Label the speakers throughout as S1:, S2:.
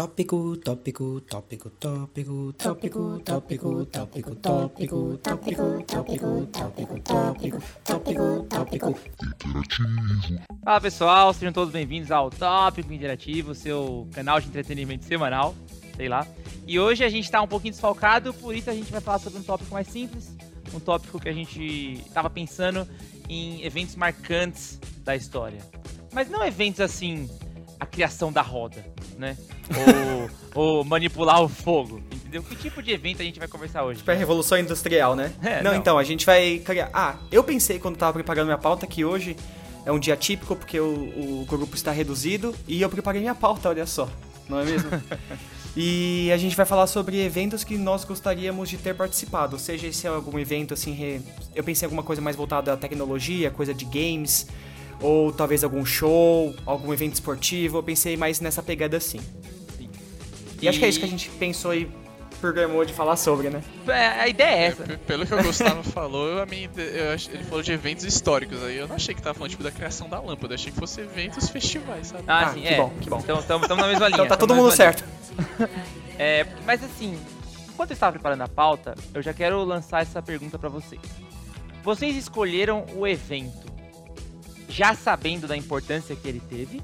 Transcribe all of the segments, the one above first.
S1: Tópico, tópico, tópico, tópico, tópico, tópico, tópico, tópico, tópico, tópico, tópico, tópico, tópico, tópico.
S2: Fala pessoal, sejam todos bem-vindos ao Tópico Interativo, seu canal de entretenimento semanal, sei lá. E hoje a gente está um pouquinho desfalcado, por isso a gente vai falar sobre um tópico mais simples, um tópico que a gente estava pensando em eventos marcantes da história. Mas não eventos assim, a criação da roda, né? Ou, ou manipular o fogo, entendeu? Que tipo de evento a gente vai conversar hoje?
S3: Tipo, é a Revolução Industrial, né?
S2: É,
S3: não,
S2: não.
S3: então, a gente vai criar... Ah, eu pensei quando tava preparando minha pauta que hoje é um dia típico porque o, o grupo está reduzido e eu preparei minha pauta, olha só. Não é mesmo? e a gente vai falar sobre eventos que nós gostaríamos de ter participado. Seja esse é algum evento, assim, re- eu pensei em alguma coisa mais voltada à tecnologia, coisa de games, ou talvez algum show, algum evento esportivo. Eu pensei mais nessa pegada assim. E, acho que é isso que a gente pensou e programou de falar sobre, né?
S2: É, a ideia é essa.
S4: P- Pelo que o Gustavo falou, eu, a minha eu ele falou de eventos históricos aí. Eu não achei que tava falando tipo da criação da lâmpada, eu achei que fosse eventos festivais, sabe?
S2: Ah,
S3: Ah,
S2: sim,
S3: que
S2: é.
S3: bom, que bom.
S2: Então estamos na mesma linha.
S3: Então tá todo mundo certo.
S2: É, mas assim, enquanto eu estava preparando a pauta, eu já quero lançar essa pergunta pra vocês. Vocês escolheram o evento já sabendo da importância que ele teve?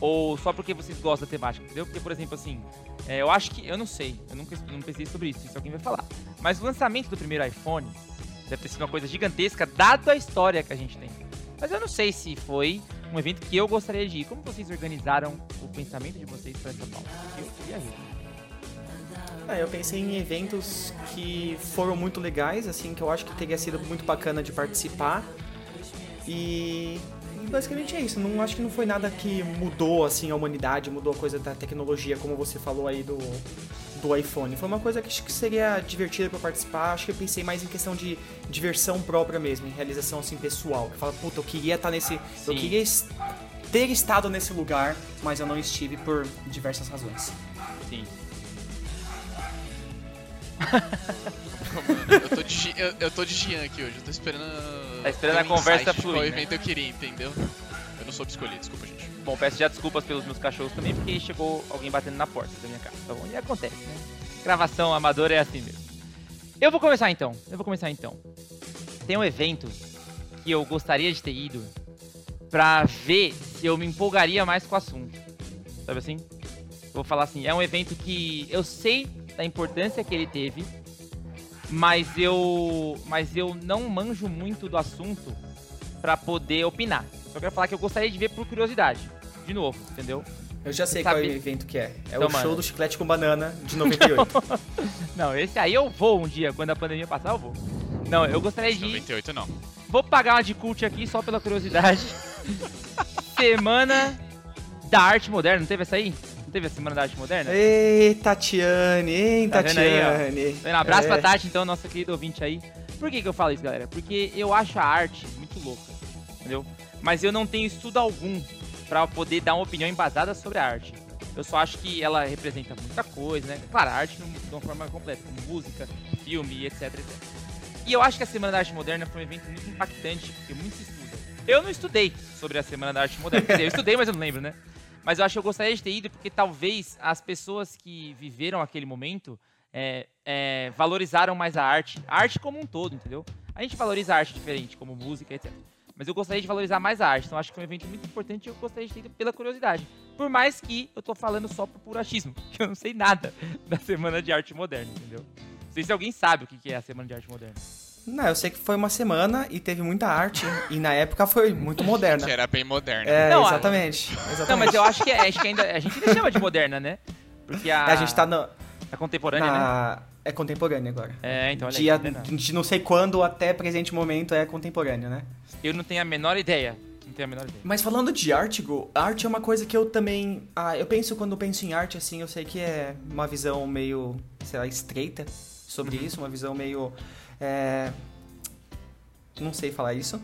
S2: Ou só porque vocês gostam da temática, entendeu? Porque, por exemplo, assim, é, eu acho que. Eu não sei, eu nunca não pensei sobre isso, isso alguém vai falar. Mas o lançamento do primeiro iPhone deve ter sido uma coisa gigantesca, dado a história que a gente tem. Mas eu não sei se foi um evento que eu gostaria de ir. Como vocês organizaram o pensamento de vocês para essa pauta? Eu queria ver.
S3: Ah, eu pensei em eventos que foram muito legais, assim, que eu acho que teria sido muito bacana de participar. E basicamente é isso. Não acho que não foi nada que mudou assim a humanidade, mudou a coisa da tecnologia, como você falou aí do do iPhone. Foi uma coisa que acho que seria divertida para participar. Acho que eu pensei mais em questão de diversão própria mesmo, em realização assim pessoal. Que fala, puta, eu queria estar nesse, eu
S2: Sim.
S3: queria es- ter estado nesse lugar, mas eu não estive por diversas razões.
S2: Sim.
S4: Mano, eu, tô de, eu, eu tô de Gian aqui hoje, eu tô esperando.
S2: Tá esperando a conversa fluir,
S4: Qual
S2: né?
S4: evento eu queria, entendeu? Eu não soube escolher, desculpa, gente.
S2: Bom, peço já desculpas pelos meus cachorros também, porque chegou alguém batendo na porta da minha casa. Tá bom? E acontece, né? Gravação amadora é assim mesmo. Eu vou começar então. Eu vou começar então. Tem um evento que eu gostaria de ter ido pra ver se eu me empolgaria mais com o assunto. Sabe assim? Eu vou falar assim, é um evento que eu sei da importância que ele teve, mas eu mas eu não manjo muito do assunto pra poder opinar. Só quero falar que eu gostaria de ver por curiosidade. De novo, entendeu?
S3: Eu já sei
S2: Sabe-
S3: qual é o evento que é. É
S2: Então,
S3: o show
S2: mano.
S3: do Chiclete com Banana de 98.
S2: Não, esse aí eu vou um dia, quando a pandemia passar, eu vou. Não, eu gostaria de ir.
S4: 98 não.
S2: Vou pagar uma de cult aqui só pela curiosidade. Semana da Arte Moderna, não teve essa aí? Teve a Semana da Arte Moderna?
S3: Ei, Tatiane, hein,
S2: Tá vendo aí?
S3: Tatiane.
S2: Um abraço
S3: É.
S2: pra Tati, então, nossa querida ouvinte aí. Por que, que eu falo isso, galera? Porque eu acho a arte muito louca, entendeu? Mas eu não tenho estudo algum pra poder dar uma opinião embasada sobre a arte. Eu só acho que ela representa muita coisa, né? Claro, a arte de uma forma completa, como música, filme, etc, etc. E eu acho que a Semana da Arte Moderna foi um evento muito impactante, porque muito se estuda. Eu não estudei sobre a Semana da Arte Moderna, quer dizer, eu estudei, mas eu não lembro, né? Mas eu acho que eu gostaria de ter ido porque talvez as pessoas que viveram aquele momento é, é, valorizaram mais a arte, a arte como um todo, entendeu? A gente valoriza a arte diferente, como música, etc. Mas eu gostaria de valorizar mais a arte, então acho que é um evento muito importante e eu gostaria de ter ido pela curiosidade. Por mais que eu tô falando só por puro achismo, que eu não sei nada da Semana de Arte Moderna, entendeu? Não sei se alguém sabe o que é a Semana de Arte Moderna.
S3: Não, eu sei que foi uma semana e teve muita arte. e na época foi muito moderna.
S4: Que era bem moderno.
S3: É,
S2: Não, a-
S3: exatamente. exatamente.
S2: Não, mas eu acho que, é, acho que ainda, a gente ainda chama de moderna, né? Porque a,
S3: A gente tá na,
S2: a contemporânea, né?
S3: na- É contemporâneo agora.
S2: É, então olha aí,
S3: Dia
S2: vendo?
S3: de não sei quando até presente momento é contemporâneo, né?
S2: Eu não tenho a menor ideia. Não tenho a menor ideia.
S3: Mas falando de arte, Gu, arte é uma coisa que eu também. Ah, eu penso quando eu penso em arte, assim, eu sei que é uma visão meio, sei lá, estreita sobre
S2: Uhum.
S3: isso, uma visão meio. É, Não sei falar isso.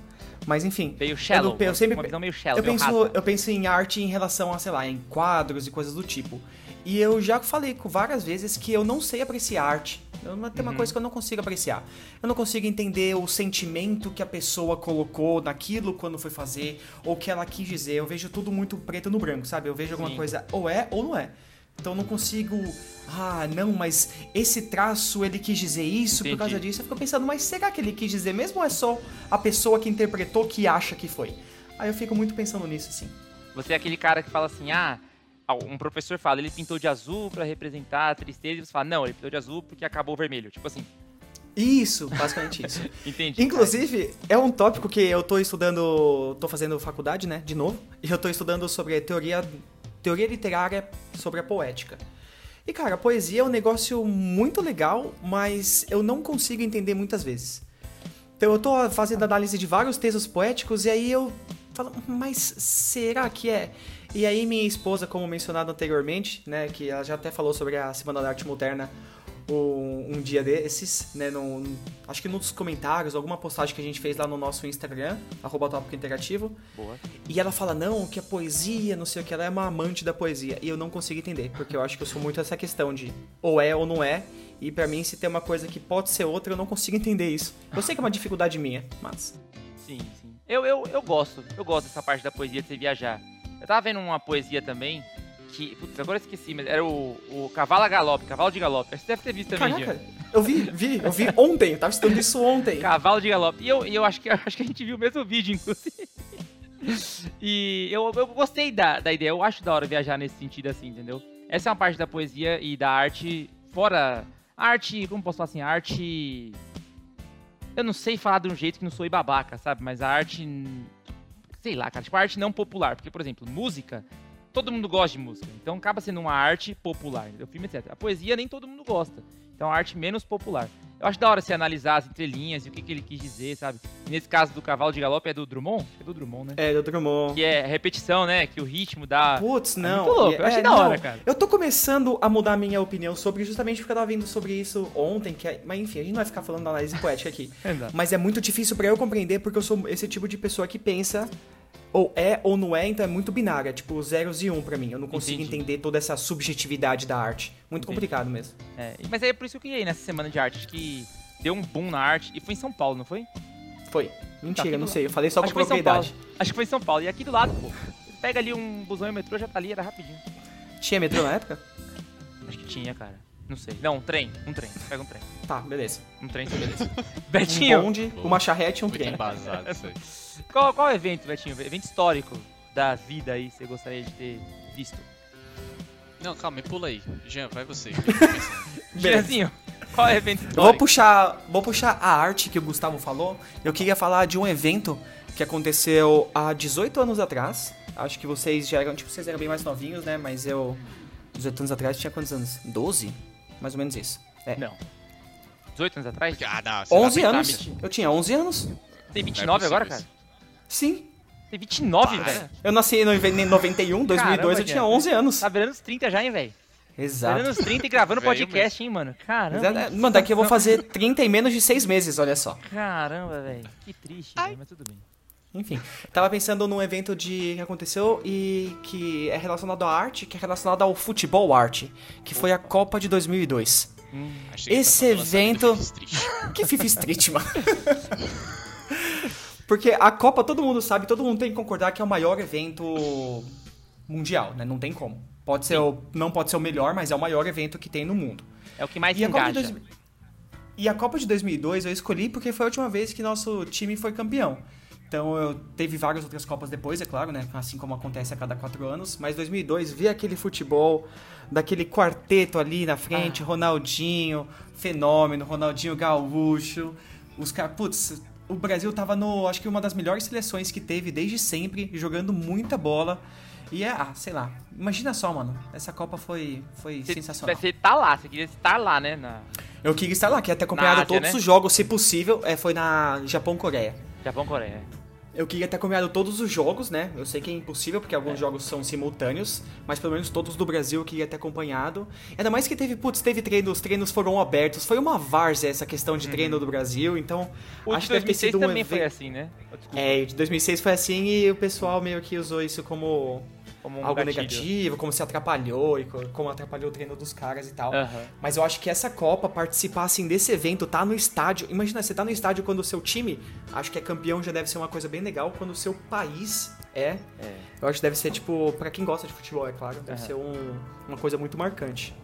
S3: Mas enfim.
S2: Meio shallow.
S3: Eu, eu sempre,
S2: uma visão meio shallow,
S3: eu
S2: meio
S3: penso,
S2: rasa.
S3: eu penso em arte em relação a, sei lá, em quadros e coisas do tipo. E eu já falei várias vezes que eu não sei apreciar arte. Eu- Tem uma
S2: Uhum.
S3: coisa que eu não consigo apreciar. Eu não consigo entender o sentimento que a pessoa colocou naquilo quando foi fazer, ou que ela quis dizer. Eu vejo tudo muito preto no branco, sabe? Eu vejo alguma
S2: Sim.
S3: coisa ou é ou não é. Então eu não consigo. Ah, não, mas esse traço ele quis dizer isso
S2: Entendi.
S3: por causa disso. Eu fico pensando, mas será que ele quis dizer mesmo ou é só a pessoa que interpretou que acha que foi? Aí eu fico muito pensando nisso, assim.
S2: Você é aquele cara que fala assim, ah, um professor fala, ele pintou de azul pra representar a tristeza, e você fala, não, ele pintou de azul porque acabou o vermelho. Tipo assim,
S3: Isso, basicamente isso.
S2: entendi.
S3: Inclusive, é um tópico que eu tô estudando, tô fazendo faculdade, né, de novo, e eu tô estudando sobre teoria, teoria literária sobre a poética. E cara, a poesia é um negócio muito legal, mas eu não consigo entender muitas vezes. Então eu tô fazendo análise de vários textos poéticos e aí eu falo, mas será que é? E aí minha esposa, como mencionado anteriormente, né, que ela já até falou sobre a Semana da Arte Moderna um, um dia desses, né, no, acho que nos comentários, alguma postagem que a gente fez lá no nosso Instagram, arroba tópico interativo,
S2: Boa.
S3: e ela fala, não, que a poesia, não sei o que, ela é uma amante da poesia. E eu não consigo entender, porque eu acho que eu sou muito essa questão de ou é ou não é. E pra mim, se tem uma coisa que pode ser outra, eu não consigo entender isso. Eu sei que é uma dificuldade minha, mas.
S2: Sim, sim. Eu, eu, eu gosto, eu gosto dessa parte da poesia de você viajar. Eu tava vendo uma poesia também, que, putz, agora eu esqueci, mas era o, o Cavalo a Galope, Cavalo de Galope. Você deve ter visto também,
S3: Caraca,
S2: Jean.
S3: eu vi, vi, eu vi ontem, eu tava estudando isso ontem.
S2: Cavalo de Galope. E eu, eu acho, que, acho que a gente viu o mesmo vídeo, inclusive. E eu, eu gostei da, da ideia, eu acho da hora viajar nesse sentido assim, entendeu? Essa é uma parte da poesia e da arte, fora. Arte, como posso falar assim? Arte. Eu não sei falar de um jeito que não sou babaca, sabe? Mas a arte. Sei lá, cara. Tipo, a arte não popular. Porque, por exemplo, música. Todo mundo gosta de música. Então acaba sendo uma arte popular. Entendeu? Filme, etc. A poesia nem todo mundo gosta. Então é uma arte menos popular. Eu acho da hora você analisar as entrelinhas e o que, que ele quis dizer, sabe? E nesse caso do cavalo de galope é do Drummond? É do Drummond, né?
S3: É, do Drummond.
S2: Que é repetição, né? Que o ritmo dá.
S3: Putz, não.
S2: muito louco, eu achei da hora, cara.
S3: Eu tô começando a mudar a minha opinião sobre, justamente porque eu tava vendo sobre isso ontem, que é, mas enfim, a gente não vai ficar falando da análise poética aqui. Mas é muito difícil pra eu compreender porque eu sou esse tipo de pessoa que pensa ou é ou não é, então é muito binário, é tipo zeros e um pra mim. Eu não consigo
S2: Entendi.
S3: entender toda essa subjetividade da arte. Muito
S2: Entendi.
S3: complicado mesmo.
S2: É, mas aí é por isso que eu ir nessa semana de arte. Acho que deu um boom na arte. E foi em São Paulo, não foi?
S3: Foi. Mentira,
S2: aqui
S3: não sei. Eu falei só
S2: Acho
S3: com propriedade.
S2: Acho que foi em São Paulo. E aqui do lado, pô. Pega ali um busão e o metrô, já tá ali, era rapidinho.
S3: Tinha metrô na época?
S2: Acho que tinha, cara. Não sei. Não, um trem. Um trem. Pega um trem.
S3: Tá, beleza.
S2: Um trem, beleza.
S3: Um
S2: Betinho,
S3: bonde, uma charrete e um
S4: Muito
S3: trem.
S4: embasado isso aí.
S2: Qual, qual evento, Betinho? Evento histórico da vida aí você gostaria de ter visto?
S4: Não, calma, me pula aí. Jean, vai você.
S2: Jeanzinho, qual é o evento
S3: Eu vou
S2: histórico?
S3: puxar, vou puxar a arte que o Gustavo falou. Eu queria falar de um evento que aconteceu há 18 anos atrás. Acho que vocês já eram, tipo, vocês eram bem mais novinhos, né? Mas eu, 18 anos atrás, tinha quantos anos? 12? Mais ou menos isso. É.
S2: Não. 18 anos atrás?
S4: Ah, não. você vai
S3: 11
S4: tentar
S3: anos. Eu tinha 11 anos.
S2: Tem
S4: Não é
S2: 29 agora, cara?
S3: Sim.
S2: Tem 29,
S4: Para.
S2: velho?
S3: Eu nasci em 91, 2002,
S2: Caramba,
S3: eu tinha
S2: Jean.
S3: 11 anos.
S2: Tá virando os 30 já, hein, velho?
S3: Exato.
S2: Virando os 30 e gravando
S4: Velho
S2: podcast, hein, mano? Caramba.
S3: Exato. Mano, daqui eu vou fazer 30 em menos de 6 meses, olha só.
S2: Caramba, velho. Que triste, velho, mas tudo bem.
S3: Enfim, tava pensando num evento de que aconteceu e que é relacionado à arte, que é relacionado ao futebol arte, que foi a Copa de 2002.
S4: Achei que
S3: Esse
S4: tá
S3: evento-. Que Fifa Street, mano. Porque a Copa, todo mundo sabe, todo mundo tem que concordar que é o maior evento mundial, né? Não tem como. Pode ser o, não pode ser o melhor, mas é o maior evento que tem no mundo.
S2: É o que mais
S3: E a,
S2: engaja.
S3: dois- e a Copa de 2002 eu escolhi porque foi a última vez que nosso time foi campeão. Então eu teve várias outras Copas depois, é claro, né? Assim como acontece a cada quatro anos. Mas 2002, vi aquele futebol, daquele quarteto ali na frente, Ronaldinho, Fenômeno, Ronaldinho Gaúcho. Os caras, putz, o Brasil tava no, acho que uma das melhores seleções que teve desde sempre, jogando muita bola. E é, ah, sei lá, imagina só, mano. Essa Copa foi, foi
S2: Você,
S3: sensacional.
S2: você tá lá, você queria estar lá, né? Na
S3: Eu queria estar lá, queria ter acompanhado
S2: Ásia,
S3: todos
S2: né?
S3: os jogos, se possível. É, foi na Japão-Coreia.
S2: Japão-Coreia.
S3: Eu queria ter acompanhado todos os jogos, né? Eu sei que é impossível, porque alguns jogos são simultâneos, mas pelo menos todos do Brasil eu queria ter acompanhado. Ainda mais que teve, putz, teve treino, os treinos foram abertos. Foi uma várzea essa questão de treino do Brasil, então.
S2: O
S3: acho
S2: de
S3: que deve ter
S2: 2006
S3: sido um
S2: também foi assim, né? Desculpa,
S3: É, de 2006 foi assim e o pessoal meio que usou isso como
S2: como um
S3: algo
S2: gatilho.
S3: negativo, como se atrapalhou e co- como atrapalhou o treino dos caras e tal.
S2: Aham.
S3: Mas eu acho que essa Copa, participar assim desse evento, tá no estádio. Imagina, você tá no estádio quando o seu time, acho que é campeão, já deve ser uma coisa bem legal. Quando o seu país É.
S2: É.
S3: Eu acho que deve ser, tipo, pra quem gosta de futebol, é claro, deve
S2: Aham.
S3: ser um- uma coisa muito marcante.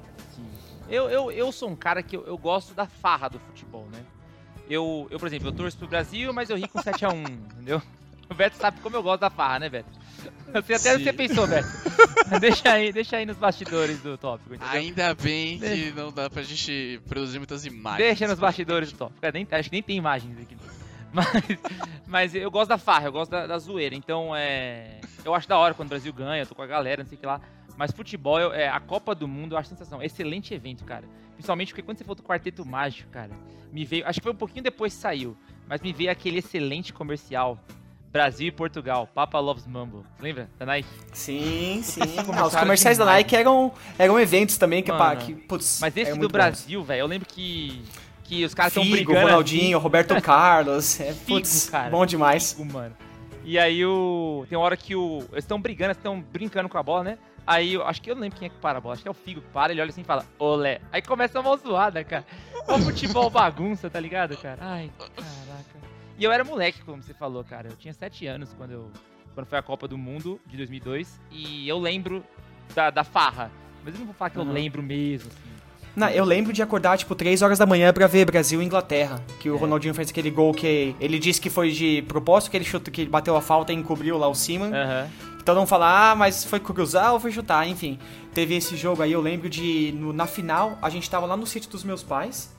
S2: Eu, eu, eu sou um cara que eu, eu gosto da farra do futebol, né? Eu, eu, por exemplo, eu torço pro Brasil, mas eu ri com 7x1, entendeu? O Beto sabe como eu gosto da farra, né, Beto? Eu sei até o que você pensou, Beto. deixa aí, deixa aí nos bastidores do tópico, entendeu?
S4: Ainda bem que não dá pra gente produzir muitas imagens.
S2: Deixa nos bastidores do tópico. É, nem- acho que nem tem imagens aqui. Mas, mas eu gosto da farra, eu gosto da, da zoeira. Então, é. Eu acho da hora quando o Brasil ganha, eu tô com a galera, não sei o que lá. Mas futebol, eu- é, a Copa do Mundo, eu acho sensação. Excelente evento, cara. Principalmente porque quando você falou do Quarteto Mágico, cara, me veio. Acho que foi um pouquinho depois que saiu. Mas me veio aquele excelente comercial. Brasil e Portugal, Papa Loves Mambo. Lembra? Da Nike?
S3: Sim, sim. Ah, os comerciais da
S2: demais.
S3: Nike eram, eram eventos também que, pá,
S2: Mano,
S3: que putz,
S2: Mas esse do Brasil, velho, eu lembro que. Que os caras estão
S3: Figo,
S2: brigando.
S3: Ronaldinho, Roberto Carlos. É, putz,
S2: Figo, cara.
S3: bom demais.
S2: Figo, mano. E aí o. Tem uma hora que o. Eles estão brigando, eles estão brincando com a bola, né? Aí eu acho que eu não lembro quem é que para a bola, acho que é o Figo que para, ele olha assim e fala, olé. Aí começa uma zoada, cara. O futebol bagunça, tá ligado, cara? Ai, caraca. E eu era moleque, como você falou, cara. Eu tinha 7 anos quando eu. Quando foi a Copa do Mundo de 2002. E eu lembro da, da farra. Mas eu não vou falar que eu
S3: Uhum.
S2: lembro mesmo, assim.
S3: Não, eu lembro de acordar, tipo, 3 horas da manhã pra ver Brasil e Inglaterra. Que o
S2: É.
S3: Ronaldinho fez aquele gol que ele disse que foi de propósito, que ele chutou, que ele bateu a falta e encobriu lá o Seaman.
S2: Aham.
S3: Então não falar, ah, mas foi cruzar ou foi chutar, enfim. Teve esse jogo aí, eu lembro de. no- na final, a gente tava lá no sítio dos meus pais.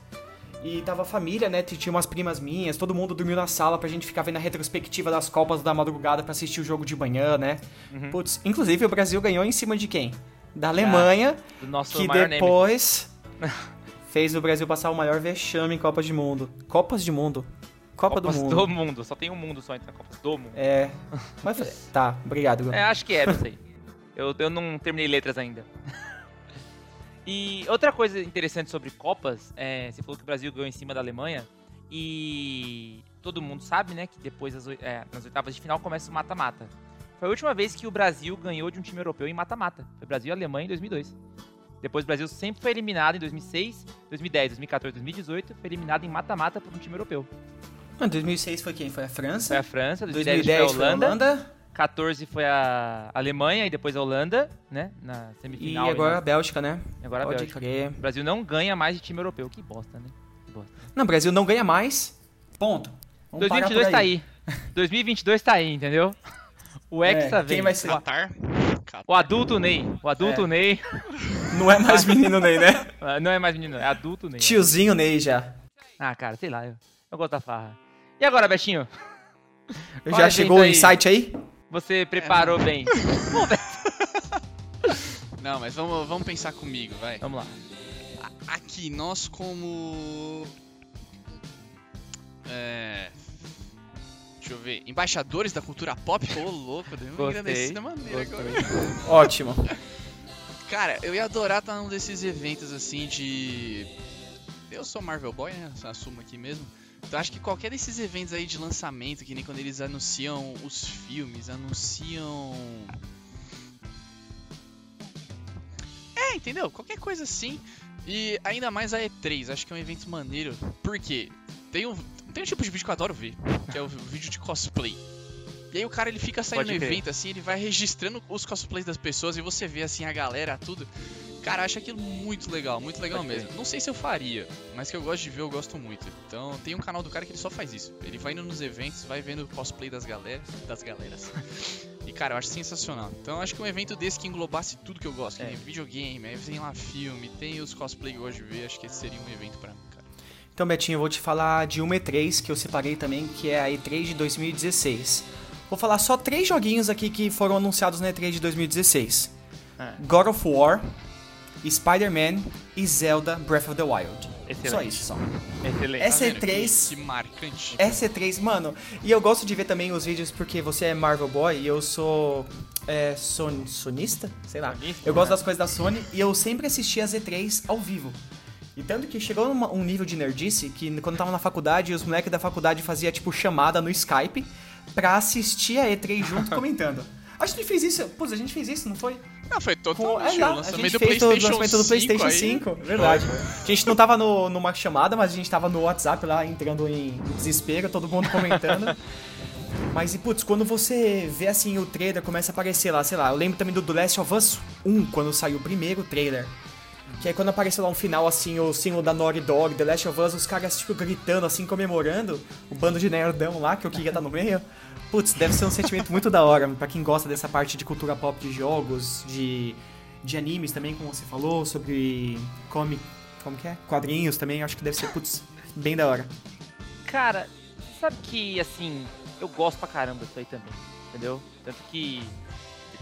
S3: E tava a família, né? Tinha umas primas minhas, todo mundo dormiu na sala pra gente ficar vendo a retrospectiva das Copas da madrugada pra assistir o jogo de manhã, né?
S2: Uhum.
S3: Putz, inclusive o Brasil ganhou em cima de quem? Da Alemanha,
S2: Do nosso
S3: que depois fez o Brasil passar o maior vexame em Copas de Mundo. Copas de Mundo. Copa
S2: Copas
S3: do Mundo.
S2: do mundo. Só tem um mundo só entre Copas do mundo.
S3: É. Mas, tá, obrigado.
S2: É, acho que é, não sei. Eu, eu não terminei letras ainda. E outra coisa interessante sobre Copas, é, você falou que o Brasil ganhou em cima da Alemanha, e todo mundo sabe, né, que depois das, é, nas oitavas de final começa o mata-mata. Foi a última vez que o Brasil ganhou de um time europeu em mata-mata. Foi Brasil e Alemanha em 2002. Depois o Brasil sempre foi eliminado em 2006, 2010, 2014, 2018, foi eliminado em mata-mata por um time europeu.
S3: Ah, 2006 foi quem? Foi a França?
S2: Foi a França, 2010,
S3: 2010
S2: foi a Holanda,
S3: Holanda.
S2: 14 foi a Alemanha e depois a Holanda, né, na
S3: E
S2: semifinal.
S3: agora a Bélgica, né?
S2: agora a
S3: Pode
S2: Bélgica.
S3: crer.
S2: O Brasil não ganha mais de time europeu. Que bosta, né? Que bosta.
S3: Não, o Brasil não ganha mais. Ponto. Vamos parar
S2: 2022
S3: por
S2: tá aí. 2022 tá aí, entendeu? O Hexa
S3: É,
S2: vem.
S3: quem vai ser?
S4: Qatar.
S2: o adulto Ney. O adulto
S3: É.
S2: Ney.
S3: Não é mais menino Ney, né?
S2: Ah, Não é mais menino, é adulto Ney.
S3: Tiozinho Ney já.
S2: Ah, cara, sei lá. Eu, eu gosto da farra. E agora, Betinho?
S3: Já
S2: Olha,
S3: chegou o
S2: aí.
S3: insight aí?
S2: Você preparou
S3: É.
S2: bem.
S4: Não, mas vamos, vamos pensar comigo, vai.
S2: Vamos lá.
S4: Aqui, nós como. É. Deixa eu ver. Embaixadores da cultura pop? Ô, louco, deu uma
S2: Gostei,
S4: engrandecida maneira agora.
S3: Ótimo.
S4: Cara, eu ia adorar estar num desses eventos assim de. Eu sou Marvel Boy, né? Assumo aqui mesmo. Então acho que qualquer desses eventos aí de lançamento, que nem quando eles anunciam os filmes, anunciam. É, entendeu? Qualquer coisa assim. E ainda mais a E3, acho que é um evento maneiro. Por quê? Tem um, tem um tipo de vídeo que eu adoro ver, que é o vídeo de cosplay. E aí o cara ele fica saindo no evento assim, ele vai registrando os cosplays das pessoas e você vê assim a galera, tudo. Cara, eu acho aquilo muito legal, muito legal mesmo. Não sei se eu faria, mas que eu gosto de ver, eu gosto muito. Então tem um canal do cara que ele só faz isso. Ele vai indo nos eventos, vai vendo o cosplay das galeras, das galeras. E cara, eu acho sensacional. Então eu acho que um evento desse que englobasse tudo que eu gosto, que
S2: É.
S4: nem videogame, aí tem lá filme, tem os cosplay que eu gosto de ver, acho que esse seria um evento pra mim, cara.
S3: Então, Betinho, eu vou te falar de uma E3 que eu separei também, que é a E3 de 2016. Vou falar só três joguinhos aqui que foram anunciados na E3 de 2016.
S2: Ah.
S3: God of War, Spider-Man e Zelda Breath of the Wild.
S2: Excelente.
S3: Só isso, só.
S2: Excelente.
S3: Essa
S4: vendo?
S3: E3
S4: Que, marcante.
S3: Essa E3, mano, e eu gosto de ver também os vídeos porque você é Marvel Boy e eu sou é, son, sonista? Sei lá.
S2: Sonista,
S3: eu gosto
S2: né?
S3: das coisas da Sony e eu sempre assisti as E3 ao vivo. E tanto que chegou numa- um nível de nerdice que quando eu tava na faculdade, os moleques da faculdade fazia tipo chamada no Skype pra assistir a E3 junto comentando. A gente fez isso, pô, a gente fez isso, não foi?
S4: Não, foi
S3: Com,
S4: totalmente
S3: é,
S4: o
S3: a
S4: lançamento
S3: gente
S4: do
S3: fez o
S4: PlayStation
S3: lançamento do
S4: 5
S3: PlayStation
S4: aí.
S3: 5, verdade. A gente não tava no, numa chamada, mas a gente tava no WhatsApp lá, entrando em desespero, todo mundo comentando. Mas, e putz, quando você vê assim o trailer, começa a aparecer lá, sei lá, eu lembro também do The Last of Us 1, quando saiu o primeiro trailer. Que aí quando apareceu lá um final, assim, o símbolo da Naughty Dog, The Last of Us, os caras, tipo, gritando, assim, comemorando, o bando de nerdão lá, que eu queria estar no meio. Putz, deve ser um sentimento muito da hora, pra quem gosta dessa parte de cultura pop de jogos, de, de animes também, como você falou, sobre comic, como que é? Quadrinhos também, acho que deve ser, putz, bem da hora.
S2: Cara, sabe que, assim, eu gosto pra caramba disso aí também, entendeu? Tanto que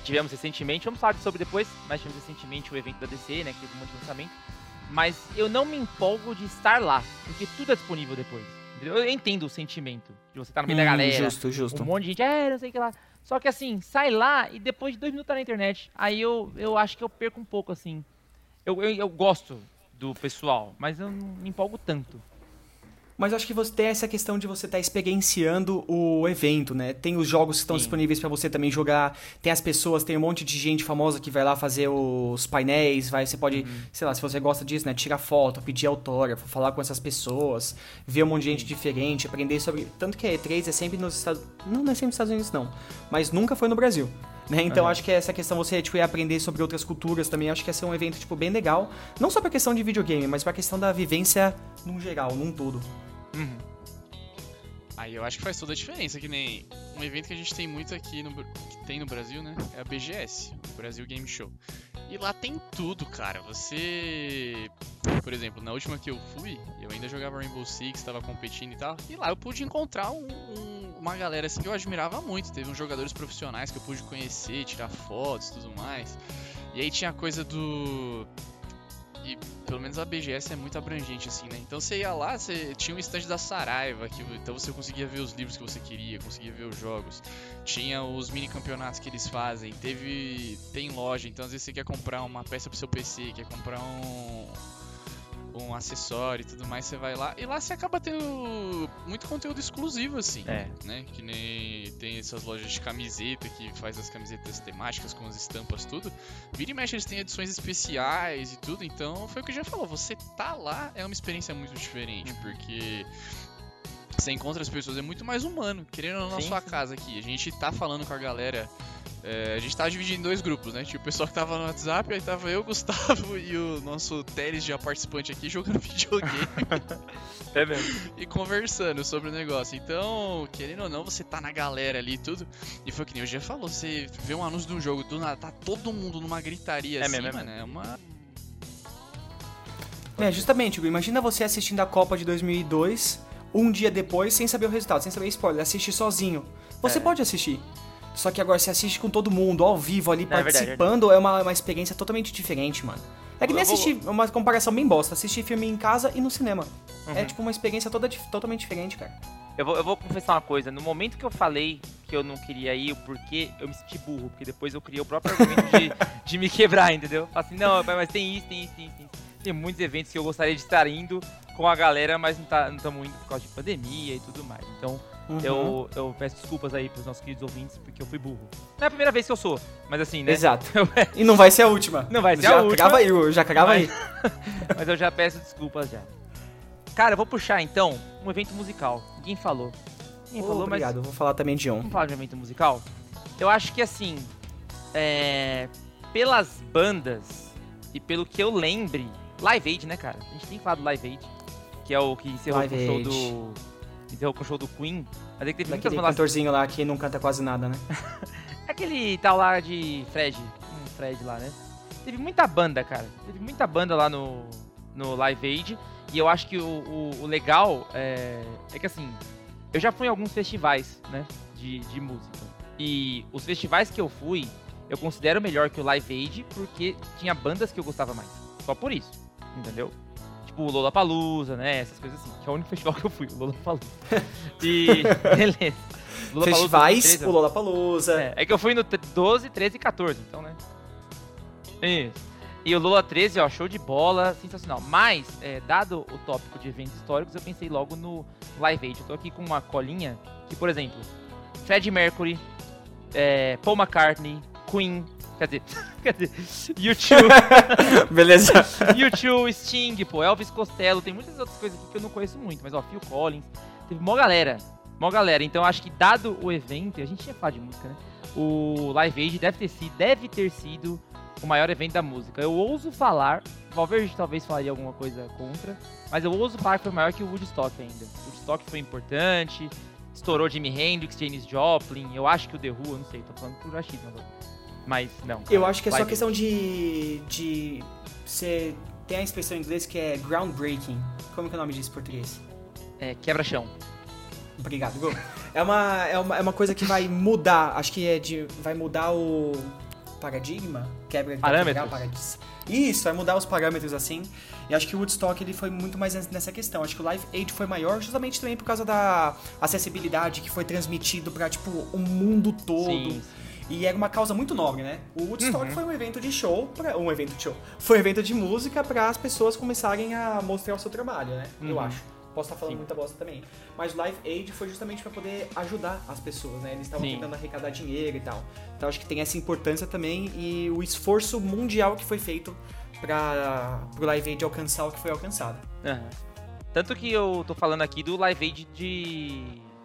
S2: tivemos recentemente, vamos falar sobre depois, mas tivemos recentemente o evento da DC, né, que teve um monte de lançamento. Mas eu não me empolgo de estar lá, porque tudo é disponível depois. entendeu? Eu entendo o sentimento de você estar no meio da
S3: Hum,
S2: galera,
S3: Justo, justo.
S2: um monte de gente, é, não sei o que lá. Só que assim, sai lá e depois de dois minutos tá na internet. Aí eu, eu acho que eu perco um pouco, assim. Eu, eu, eu gosto do pessoal, mas eu não me empolgo tanto.
S3: Mas eu acho que você tem essa questão de você estar experienciando o evento, né? Tem os jogos que estão
S2: Sim.
S3: disponíveis pra você também jogar, tem as pessoas, tem um monte de gente famosa que vai lá fazer os painéis, vai, você pode,
S2: Uhum.
S3: sei lá, se você gosta disso, né, tirar foto, pedir autógrafo, falar com essas pessoas, ver um monte de gente diferente, aprender sobre, tanto que a E3 é sempre nos Estados, não, não é sempre nos Estados Unidos não, mas nunca foi no Brasil. Né? Então
S2: Aham.
S3: acho que essa questão você tipo, aprender sobre outras culturas também, acho que ia ser um evento tipo bem legal, não só pra questão de videogame, mas pra questão da vivência num geral, num todo.
S2: Uhum.
S4: Aí eu acho que faz toda a diferença, que nem um evento que a gente tem muito aqui no que tem no Brasil, né? É a BGS, o Brasil Game Show. E lá tem tudo, cara. Você, por exemplo, na última que eu fui, eu ainda jogava Rainbow Six, tava competindo e tal. E lá eu pude encontrar um- um- uma galera assim que eu admirava muito. Teve uns jogadores profissionais que eu pude conhecer, tirar fotos, e tudo mais. E aí tinha a coisa do e pelo menos a BGS é muito abrangente, assim, né? Então você ia lá, você tinha um stand da Saraiva, que, então você conseguia ver os livros que você queria, conseguia ver os jogos. Tinha os mini campeonatos que eles fazem, teve. tem loja, então às vezes você quer comprar uma peça pro seu PC, quer comprar um. Um acessório e tudo mais, você vai lá. E lá você acaba tendo muito conteúdo exclusivo, assim.
S2: É.
S4: Né? Que nem tem essas lojas de camiseta que faz as camisetas temáticas com as estampas, tudo. Vira e mexe, eles têm edições especiais e tudo, então foi o que já falou, você tá lá é uma experiência muito diferente, porque você encontra as pessoas, é muito mais humano, querendo ou não na
S2: Sim,
S4: sua
S2: sim.
S4: casa aqui. A gente tá falando com a galera, é, a gente tava dividindo em dois grupos, né? Tinha o pessoal que tava no WhatsApp, aí tava eu, o Gustavo e o nosso Teles já participante aqui jogando videogame
S2: É mesmo.
S4: e conversando sobre o negócio. Então, querendo ou não, você tá na galera ali e tudo. E foi o que nem o Jean falou, você vê um anúncio de um jogo, do nada, tá todo mundo numa gritaria
S2: É
S4: assim,
S2: mesmo, é
S4: mano, é uma...
S3: É, justamente, imagina você assistindo a Copa de 2002, um dia depois, sem saber o resultado, sem saber spoiler, assistir sozinho. Você
S2: É.
S3: pode assistir. Só que agora você assiste com todo mundo, ao vivo, ali,
S2: É verdade,
S3: participando, é, uma, uma experiência totalmente diferente, mano. É que nem
S2: vou-
S3: assistir, uma comparação bem bosta, assistir filme em casa e no cinema. É
S2: Uhum.
S3: tipo uma experiência toda, totalmente diferente, cara.
S2: Eu vou, eu vou confessar uma coisa. No momento que eu falei que eu não queria ir, o porquê, eu me senti burro. Porque depois eu criei o próprio argumento de, de me quebrar, entendeu? Falei assim, não, mas tem isso, tem isso, tem isso, tem isso. Tem muitos eventos que eu gostaria de estar indo com a galera, mas não tá- estamos indo por causa de pandemia e tudo mais. Então,
S3: Uhum.
S2: eu, eu peço desculpas aí pros nossos queridos ouvintes, porque eu fui burro. Não é a primeira vez que eu sou, mas assim, né?
S3: Exato. E não vai ser a última.
S2: Não vai ser
S3: já
S2: a última.
S3: Crava aí, Hugo, já crava
S2: Mas-
S3: aí.
S2: Mas eu já peço desculpas já. Cara, eu vou puxar então um evento musical. Ninguém falou. Ninguém falou, mas
S3: Obrigado, eu vou falar também de um.
S2: Vamos falar de um evento musical? Eu acho que assim, é, pelas bandas e pelo que eu lembre, Live Aid, né, cara? A gente tem falado do Live Aid, que é o que encerrou
S3: Live
S2: com o show
S3: Aid.
S2: do. Encerrou com o show do Queen. Mas é que teve muitas
S3: Daquele
S2: bandas.
S3: cantorzinho lá que não canta quase nada, né?
S2: Aquele tal lá de Fred. Um Fred lá, né? Teve muita banda, cara. Teve muita banda lá no, no Live Aid. E eu acho que o, o, o legal é, é que assim, eu já fui em alguns festivais, né? De, de música. E os festivais que eu fui, eu considero melhor que o Live Aid porque tinha bandas que eu gostava mais. Só por isso, entendeu? Tipo o Lollapalooza, né? Essas coisas assim. Que é o único festival que eu fui, o Lollapalooza. E beleza. Lollapalooza
S3: Festivais,
S2: 2013,
S3: o Lollapalooza.
S2: é, é que eu fui no t- 12, 13 e 14, então, né? Isso. E o Lula 13, ó, show de bola, sensacional. Mas, é, dado o tópico de eventos históricos, eu pensei logo no Live Aid. Eu tô aqui com uma colinha que, por exemplo, Fred Mercury, é, Paul McCartney, Queen, quer dizer, quer dizer, U2,
S3: Beleza.
S2: U2, Sting, pô, Elvis Costello, tem muitas outras coisas aqui que eu não conheço muito, mas ó, Phil Collins, teve uma galera. Mó galera. Então acho que dado o evento, a gente ia falar de música, né? O Live Aid deve ter sido, deve ter sido o maior evento da música. Eu ouso falar, Valverde talvez falaria alguma coisa contra, mas eu ouso falar que foi maior que o Woodstock ainda. O Woodstock foi importante, estourou Jimi Hendrix, Janis Joplin, eu acho que o The Who, eu não sei, tô falando por achismo agora. Mas não.
S3: Eu acho que é só questão de. de. Você tem a expressão em inglês que é groundbreaking. Como que é o nome disso em português?
S2: É, quebra-chão.
S3: Obrigado, Gu. É uma, é, uma, é uma coisa que vai mudar, acho que é de. vai mudar o paradigma? Quebra
S2: Parâmetros.
S3: paradigma. Isso, vai mudar os parâmetros assim. E acho que o Woodstock ele foi muito mais nessa questão. Acho que o Live Aid foi maior justamente também por causa da acessibilidade que foi transmitido pra, tipo, o mundo todo.
S2: Sim.
S3: E era uma causa muito nobre, né? O Woodstock
S2: Uhum.
S3: foi um evento de show, pra, um evento de show. Foi um evento de música para as pessoas começarem a mostrar o seu trabalho, né? Eu
S2: Uhum.
S3: acho. Posso estar falando
S2: Sim.
S3: muita bosta também. Mas o Live Aid foi justamente para poder ajudar as pessoas, né? Eles estavam tentando arrecadar dinheiro e tal. Então acho que tem essa importância também e o esforço mundial que foi feito para o Live Aid alcançar o que foi alcançado.
S2: Aham. Tanto que eu tô falando aqui do Live Aid de,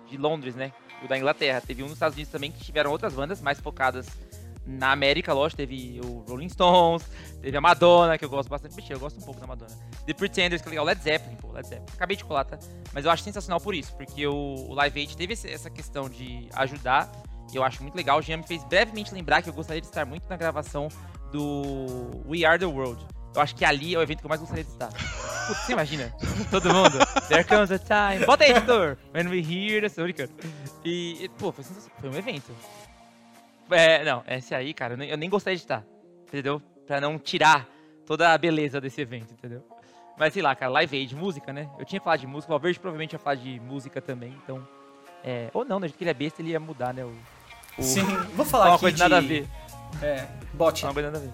S2: de Londres, né? O da Inglaterra. Teve um nos Estados Unidos também que tiveram outras bandas mais focadas na América, lógico. Teve o Rolling Stones, teve a Madonna, que eu gosto bastante. Eu gosto um pouco da Madonna. The Pretenders, que é legal. Led Zeppelin, pô, Led Zeppelin. Acabei de colar, tá? Mas eu acho sensacional por isso, porque o, Live Aid teve essa questão de ajudar. Eu acho muito legal. O Jean me fez brevemente lembrar que eu gostaria de estar muito na gravação do We Are The World. Eu acho que ali é o evento que eu mais gostaria de estar. Putz, você imagina? Todo mundo. There comes a time. Bota aí, editor. When we hear brincando. E, e, pô, foi, foi um evento. É, não, esse aí, cara, eu nem, eu nem gostaria de estar. Entendeu? Pra não tirar toda a beleza desse evento, entendeu? Mas sei lá, cara, Live Aid, música, né? Eu tinha falado de música, o Valverde provavelmente ia falar de música também, então... É, ou não, né? Do jeito que ele é besta, ele ia mudar, né? O, o,
S3: Sim, vou
S2: falar uma
S3: aqui
S2: coisa
S3: de...
S2: nada a ver.
S3: É, bot.
S2: Uma coisa nada a ver.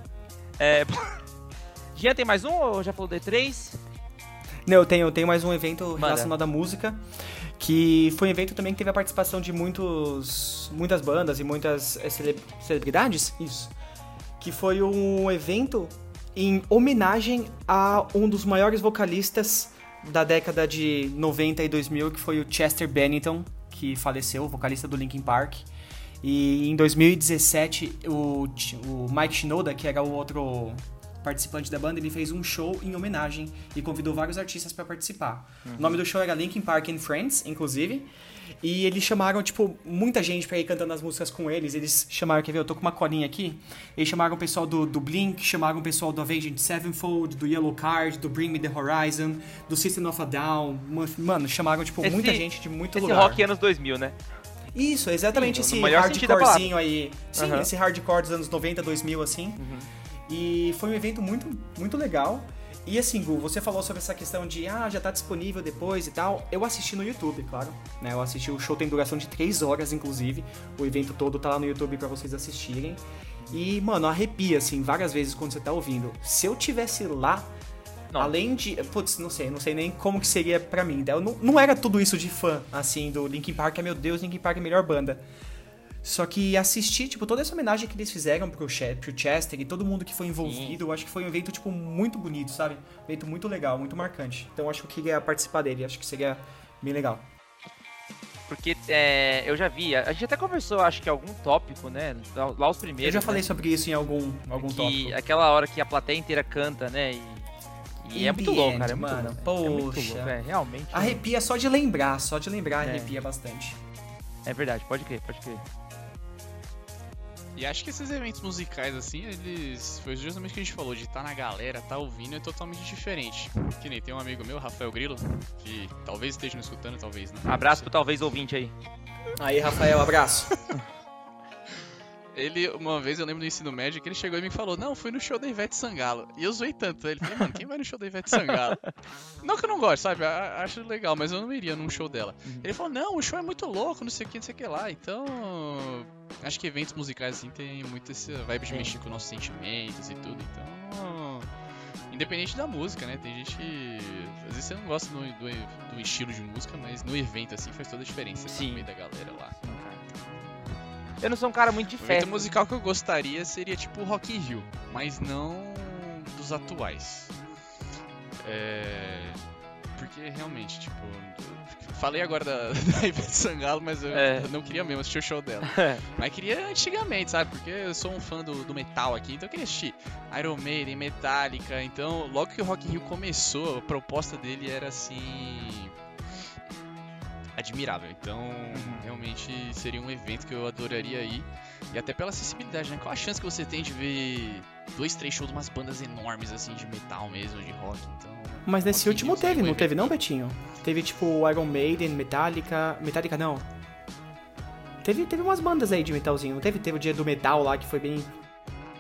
S2: É... Jean, tem mais um ou já falou do E3?
S3: Não, eu tenho, eu tenho mais um evento
S2: Manda.
S3: relacionado à música, que foi um evento também que teve a participação de muitos, muitas bandas e muitas eh, cele- celebridades, isso, que foi um evento em homenagem a um dos maiores vocalistas da década de 90 e 2000, que foi o Chester Bennington, que faleceu, vocalista do Linkin Park. E em 2017, o, o Mike Shinoda, que era o outro participante da banda, ele fez um show em homenagem e convidou vários artistas para participar. O nome do show era Linkin Park and Friends, inclusive. E eles chamaram, tipo, muita gente pra ir cantando as músicas com eles. Eles chamaram, quer ver, eu tô com uma colinha aqui. Eles chamaram o pessoal do, do Blink, chamaram o pessoal do Avenged Sevenfold, do Yellow Card, do Bring Me The Horizon, do System of a Down. Mano, chamaram, tipo,
S2: Esse-
S3: muita gente de muito
S2: Esse
S3: lugar.
S2: rock anos 2000, né?
S3: Isso, exatamente
S2: Sim,
S3: esse hardcorezinho aí. Sim,
S2: Aham.
S3: esse hardcore dos anos 90, 2000, assim.
S2: Uhum.
S3: E foi um evento muito, muito legal. E assim, Gu, você falou sobre essa questão de, ah, já tá disponível depois e tal. Eu assisti no YouTube, claro. Né? Eu assisti, o show tem duração de 3 horas, inclusive. O evento todo tá lá no YouTube pra vocês assistirem. E, mano, arrepia, assim, várias vezes quando você tá ouvindo. Se eu tivesse lá,
S2: Não.
S3: além de. Putz, não sei, não sei nem como que seria pra mim. Eu não, não era tudo isso de fã, assim, do Linkin Park, é meu Deus, Linkin Park é a melhor banda. Só que assistir, tipo, toda essa homenagem que eles fizeram pro, Che- pro Chester e todo mundo que foi envolvido, eu acho que foi um evento, tipo, muito bonito, sabe? Um evento muito legal, muito marcante. Então eu acho que eu queria participar dele, acho que seria bem legal.
S2: Porque é, eu já vi, a gente até conversou, acho que algum tópico, né? Lá, os primeiros.
S3: eu já falei
S2: né?
S3: sobre isso em algum, algum
S2: que
S3: tópico.
S2: aquela hora que a plateia inteira canta, né? E, e é muito louco, cara. É muito
S3: mano,
S2: louco. É muito louco, é, realmente.
S3: Arrepia só de lembrar, só de lembrar
S2: É.
S3: arrepia bastante.
S2: É verdade, pode crer, pode crer.
S4: E acho que esses eventos musicais, assim, eles. Foi justamente o que a gente falou, de estar na galera, tá ouvindo, é totalmente diferente. Que nem tem um amigo meu, Rafael Grilo, que talvez esteja me escutando, talvez não.
S2: Abraço
S4: Não
S2: pro talvez ouvinte aí.
S3: Aí, Rafael, abraço.
S4: Ele, uma vez eu lembro do ensino médio que ele chegou e me falou: Não, fui no show da Ivete Sangalo. E eu zoei tanto. Ele falou: Mano, quem vai no show da Ivete Sangalo? não que eu não gosto, sabe? A- Acho legal, mas eu não iria num show dela.
S2: Uhum.
S4: Ele falou: Não, o show é muito louco, não sei o que, não sei o que lá. Então. Acho que eventos musicais assim tem muito essa vibe de
S2: Tem.
S4: mexer com nossos sentimentos e tudo. Então. Independente da música, né? Tem gente que. Às vezes você não gosta do, do, do estilo de música, mas no evento assim faz toda a diferença.
S2: Sim.
S4: No meio da galera lá.
S2: Eu não sou um cara muito de
S4: O evento
S2: festa.
S4: musical que eu gostaria seria tipo o Rock in Rio, mas não dos atuais. É... Porque realmente, tipo, falei agora da, da Ivete Sangalo, mas eu,
S2: É.
S4: não queria mesmo assistir o show dela. Mas queria antigamente, sabe? Porque eu sou um fã do, do metal aqui, então eu queria assistir Iron Maiden, Metallica. Então, logo que o Rock in Rio começou, a proposta dele era assim. Admirável. Então, realmente seria um evento que eu adoraria ir. E até pela acessibilidade, né? Qual a chance que você tem de ver dois, três shows de umas bandas enormes, assim, de metal mesmo, de rock? Então.
S3: Mas nesse
S4: Rock
S3: último teve,
S4: um
S3: não teve não, Betinho? Teve tipo Iron Maiden, Metallica. Metallica não. Teve, teve umas bandas aí de metalzinho, não teve? Teve o dia do metal lá que foi bem.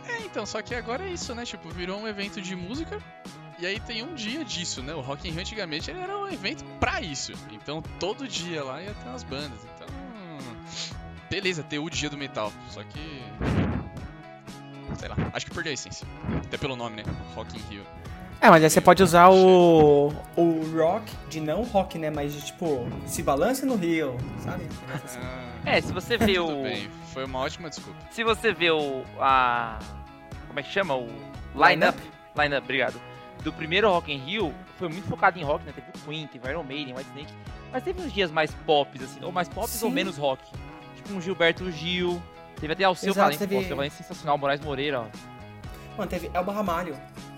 S4: É, então, só que agora é isso, né? Tipo, virou um evento de música. E aí tem um dia disso, né? O Rock in Rio antigamente ele era um evento pra isso. Então todo dia lá ia ter umas bandas. Então. Beleza, ter o dia do metal. Só que. Sei lá, acho que perdeu a essência. Até pelo nome, né? Rock in Rio.
S3: É, mas aí você pode usar o. o rock de não rock, né? Mas de tipo, se balance no Rio, sabe?
S4: Ah,
S2: É, se você vê
S4: tudo
S2: o.
S4: bem, foi uma ótima desculpa.
S2: Se você vê o. A. Como é que chama? O.
S3: Line-up.
S2: Line-up. Line-up, obrigado. Do primeiro Rock in Rio, foi muito focado em rock, né? Teve o Queen, teve Iron Maiden, White Snake. Mas teve uns dias mais pops, assim, ou mais pops ou menos rock. Tipo um Gilberto Gil. Teve até o seu
S3: Exato,
S2: Valência,
S3: teve-
S2: pô, o Valência é sensacional, Moraes Moreira, ó.
S3: Mano, teve Elba Ramalho.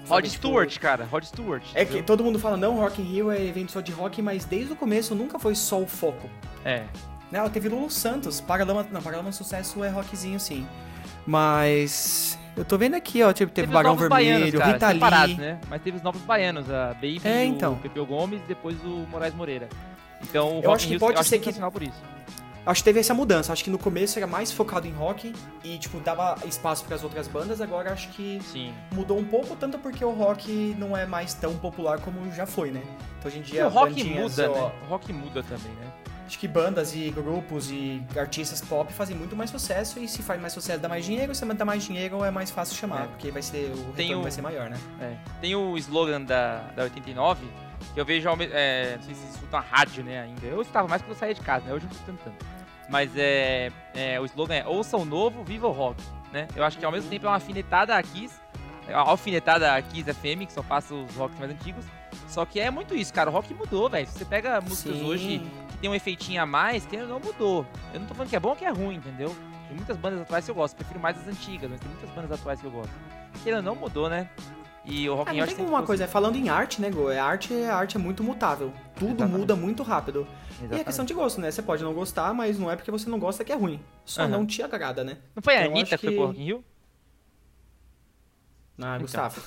S2: Rod
S3: tipo,
S2: Stewart, cara, Rod Stewart.
S3: É que
S2: entendeu?
S3: todo mundo fala, não, Rock in Rio é evento só de rock, mas desde o começo nunca foi só o foco.
S2: É.
S3: Não, teve Lulu Santos, Paralama, não, Paralama Sucesso é rockzinho sim. Mas eu tô vendo aqui, ó, tipo, teve,
S2: os
S3: Barão Vermelho,
S2: baianos, cara,
S3: Rita
S2: né? Mas teve os novos baianos, a Baby,
S3: É,
S2: o
S3: então.
S2: Pepeu Gomes e depois o Moraes Moreira. Então o
S3: Eu
S2: Rock
S3: acho que
S2: Rio
S3: pode ser que-
S2: por isso.
S3: Acho que teve essa mudança, acho que no começo era mais focado em rock e, tipo, dava espaço para as outras bandas, agora acho que
S2: Sim.
S3: mudou um pouco, tanto porque o rock não é mais tão popular como já foi, né? Então hoje em
S2: E
S3: dia
S2: o rock muda,
S3: ó,
S2: né? O rock muda também, né?
S3: Acho que bandas e grupos e artistas pop fazem muito mais sucesso e se faz mais sucesso dá mais dinheiro, se dá mais dinheiro é mais fácil chamar,
S2: É.
S3: porque vai ser o
S2: Tem
S3: retorno
S2: o-
S3: vai ser maior, né?
S2: É. Tem o slogan da, da 89, que eu vejo, é, não sei se vocês escutam a rádio, né, ainda. Eu escutava mais quando eu saía de casa, né? Hoje eu não escuto tanto. Mas é, é, o slogan é Ouça o novo, viva o rock, né? Eu acho que ao mesmo tempo é uma alfinetada a Kiss, é uma alfinetada a Kiss FM, que só passa os rocks mais antigos. Só que é muito isso, cara. O rock mudou, velho. Você pega músicas
S3: Sim.
S2: hoje tem um efeitinho a mais, que não mudou. Eu não tô falando que é bom ou que é ruim, entendeu? Tem muitas bandas atuais que eu gosto. Prefiro mais as antigas, mas tem muitas bandas atuais que eu gosto. Querendo não mudou, né? E o Rock
S3: Ah,
S2: in Rio
S3: não
S2: acho
S3: tem
S2: que
S3: uma coisa, falando em arte, né, Go? É arte, a arte é muito mutável. Tudo
S2: Exatamente.
S3: muda muito rápido.
S2: fosse-
S3: E é
S2: Exatamente.
S3: questão de gosto, né? Você pode não gostar, mas não é porque você não gosta que é ruim. Só
S2: Aham.
S3: não te agrada, né?
S2: Não foi a
S3: Eu
S2: Anitta que foi
S3: que-
S2: pro Rock in Rio?
S3: Ah, Gustavo.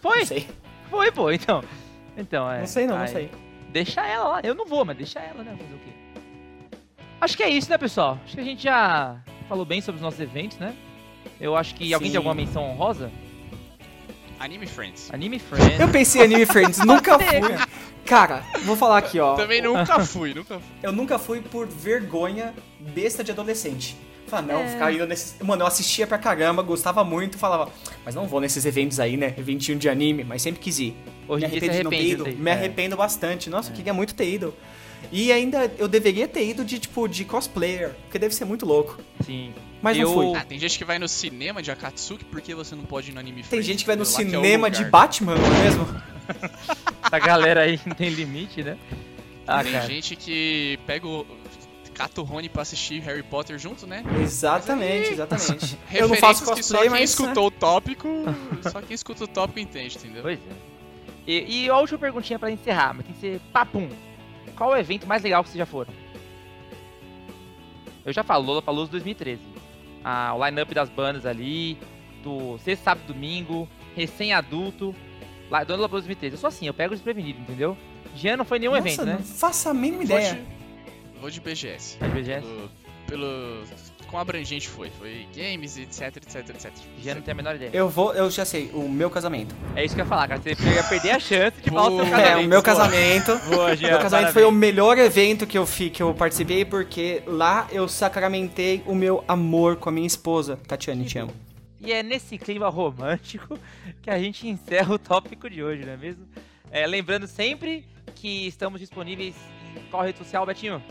S2: Foi?
S3: Não sei.
S2: Foi, pô, então. Então, é.
S3: Não sei não, não
S2: Aí,
S3: sei.
S2: Deixa ela lá. Eu não vou, mas deixa ela, né? Fazer o quê? Acho que é isso, né, pessoal? Acho que a gente já falou bem sobre os nossos eventos, né? Eu acho que alguém
S3: Sim.
S2: tem alguma menção honrosa?
S4: Anime Friends.
S2: Anime Friends.
S3: Eu pensei em Anime Friends, nunca fui. Cara, vou falar aqui, ó.
S4: Também nunca fui, nunca fui.
S3: Eu nunca fui por vergonha besta de adolescente. Falar, não,
S2: É.
S3: ficar indo nesses. Mano, eu assistia pra caramba, gostava muito, falava, mas não vou nesses eventos aí, né? Eventinho de anime, mas sempre quis ir.
S2: Hoje
S3: me arrependo de não ter ido. Me
S2: É.
S3: arrependo bastante. Nossa, eu queria muito ter ido. E ainda eu deveria ter ido de, tipo, de cosplayer, porque deve ser muito louco.
S2: Sim.
S3: Mas
S2: Eu-
S3: não fui.
S4: Ah, tem gente que vai no cinema de Akatsuki, por que você não pode ir no Anime
S3: Tem
S4: Friends?
S3: gente que vai no
S4: é
S3: cinema de
S4: lugar.
S3: Batman, não é mesmo?
S2: Essa galera aí não tem limite, né? Ah,
S4: tem
S2: cara.
S4: gente que pega o. Cata o Rony pra assistir Harry Potter junto, né?
S3: Exatamente, exatamente. Eu não faço
S4: que só
S3: cosplay,
S4: quem
S3: mas. né?
S4: escutou o tópico. só quem escuta o tópico entende, entendeu?
S2: Pois é. E, e a última perguntinha pra encerrar, mas tem que ser papum. Qual o evento mais legal que vocês já foram? Eu já falo, Lola Palusa 2013. Ah, o line-up das bandas ali, do sexta, sábado, domingo, recém-adulto, lá do Lola Palusa 2013. Eu sou assim, eu pego desprevenido, entendeu? Já não foi nenhum
S3: Nossa,
S2: evento, né?
S3: não faço a mínima ideia.
S4: de, vou de BGS.
S2: Mas BGS,
S4: Pelo, pelo. Quão abrangente foi? Foi games, etc, etc, etc.
S2: já não tenho a menor ideia.
S3: Eu vou, eu já sei, o meu casamento.
S2: É isso que eu ia falar, cara. Você ia perder a chance de falar o seu casamento.
S3: É, o meu
S2: Boa.
S3: casamento.
S2: Boa, Jean,
S3: Meu casamento
S2: parabéns.
S3: foi o melhor evento que eu, fi, que eu participei, porque lá eu sacramentei o meu amor com a minha esposa. Tatiane, te amo.
S2: E é nesse clima romântico que a gente encerra o tópico de hoje, não é mesmo? É, lembrando sempre que estamos disponíveis em qual rede social, Betinho?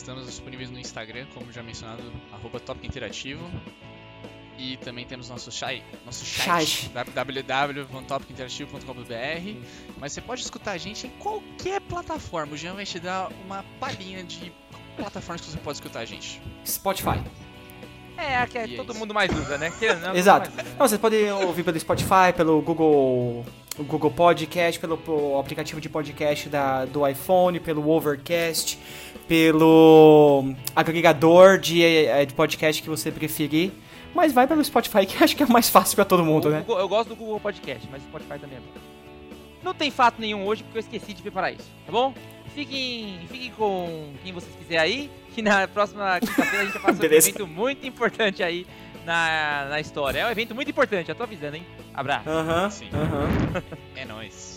S4: Estamos disponíveis no Instagram, como já mencionado, arroba Tópico Interativo. E também temos nosso site, nosso
S3: Site.
S4: site, www.topicinterativo.com.br. Mas você pode escutar a gente em qualquer plataforma. O Jean vai te dar uma palhinha de plataformas que você pode escutar a gente.
S3: Spotify.
S2: É, a que
S4: é
S2: todo mundo mais usa, né? Ou não,
S3: Exato.
S2: mundo mais usa.
S3: Não, vocês podem ouvir pelo Spotify, pelo Google, o Google Podcast, pelo, pelo aplicativo de podcast da, do iPhone, pelo Overcast, pelo agregador de, eh, de podcast que você preferir. Mas vai pelo Spotify, que acho que é mais fácil pra todo mundo, né?
S2: Eu gosto do Google Podcast, mas o Spotify também é bom. Não tem fato nenhum hoje porque eu esqueci de preparar isso, tá bom? Fiquem, fiquem com quem vocês quiserem aí, que na próxima quinta-feira a gente vai fazer um evento muito importante aí na, na história. É um evento muito importante, já tô avisando, hein? Abraço.
S3: Aham,
S4: Sim. É nóis.